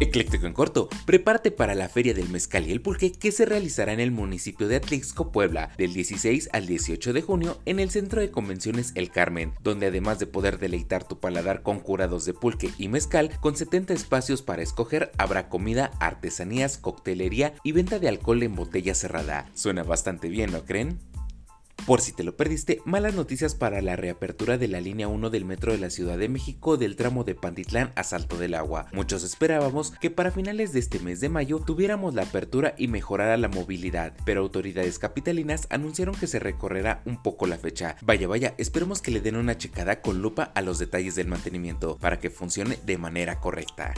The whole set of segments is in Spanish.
Ecléctico en corto, prepárate para la Feria del Mezcal y el Pulque que se realizará en el municipio de Atlixco, Puebla, del 16 al 18 de junio en el Centro de Convenciones El Carmen, donde además de poder deleitar tu paladar con curados de pulque y mezcal, con 70 espacios para escoger, habrá comida, artesanías, coctelería y venta de alcohol en botella cerrada. Suena bastante bien, ¿no creen? Por si te lo perdiste, malas noticias para la reapertura de la línea 1 del metro de la Ciudad de México del tramo de Pantitlán a Salto del Agua. Muchos esperábamos que para finales de este mes de mayo tuviéramos la apertura y mejorara la movilidad, pero autoridades capitalinas anunciaron que se recorrerá un poco la fecha. Vaya, vaya, esperemos que le den una checada con lupa a los detalles del mantenimiento para que funcione de manera correcta.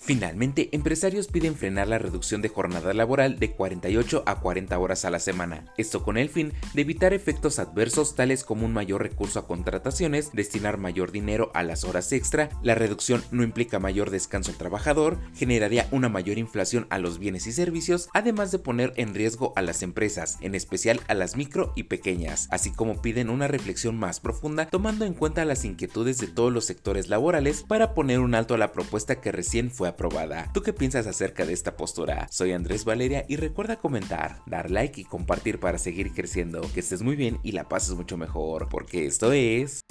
Finalmente, empresarios piden frenar la reducción de jornada laboral de 48 a 40 horas a la semana, esto con el fin de evitar efectos adversos tales como un mayor recurso a contrataciones, destinar mayor dinero a las horas extra, la reducción no implica mayor descanso al trabajador, generaría una mayor inflación a los bienes y servicios, además de poner en riesgo a las empresas, en especial a las micro y pequeñas, así como piden una reflexión más profunda tomando en cuenta las inquietudes de todos los sectores laborales para poner un alto a la propuesta que recién fue aprobada. ¿Tú qué piensas acerca de esta postura? Soy Andrés Valeria y recuerda comentar, dar like y compartir para seguir creciendo. Que estés muy bien y la pases mucho mejor, porque esto es...